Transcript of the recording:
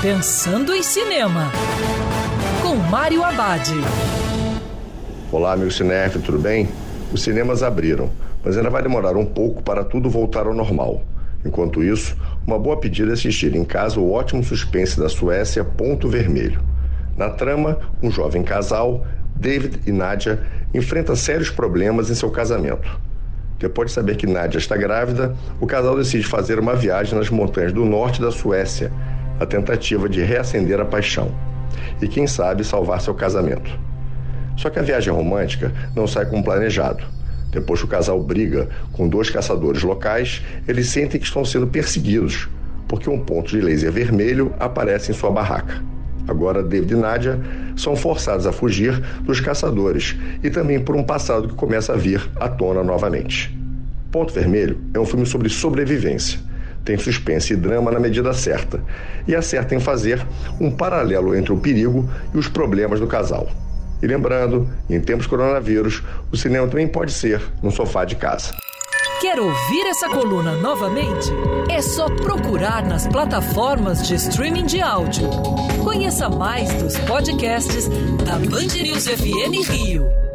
Pensando em Cinema, com Mário Abad. Olá, meu cinéfilo, tudo bem? Os cinemas abriram, mas ainda vai demorar um pouco para tudo voltar ao normal. Enquanto isso, uma boa pedida é assistir em casa o ótimo suspense da Suécia Ponto Vermelho. Na trama, um jovem casal, David e Nadia, enfrenta sérios problemas em seu casamento. Depois de saber que Nadia está grávida, o casal decide fazer uma viagem nas montanhas do norte da Suécia, a tentativa de reacender a paixão e, quem sabe, salvar seu casamento. Só que a viagem romântica não sai como planejado. Depois que o casal briga com dois caçadores locais, eles sentem que estão sendo perseguidos, porque um ponto de laser vermelho aparece em sua barraca. Agora, David e Nadia são forçados a fugir dos caçadores e também por um passado que começa a vir à tona novamente. Ponto Vermelho é um filme sobre sobrevivência. Tem suspense e drama na medida certa e acerta em fazer um paralelo entre o perigo e os problemas do casal. E lembrando, em tempos coronavírus, o cinema também pode ser no sofá de casa. Quer ouvir essa coluna novamente? É só procurar nas plataformas de streaming de áudio. Conheça mais dos podcasts da Band News FM Rio.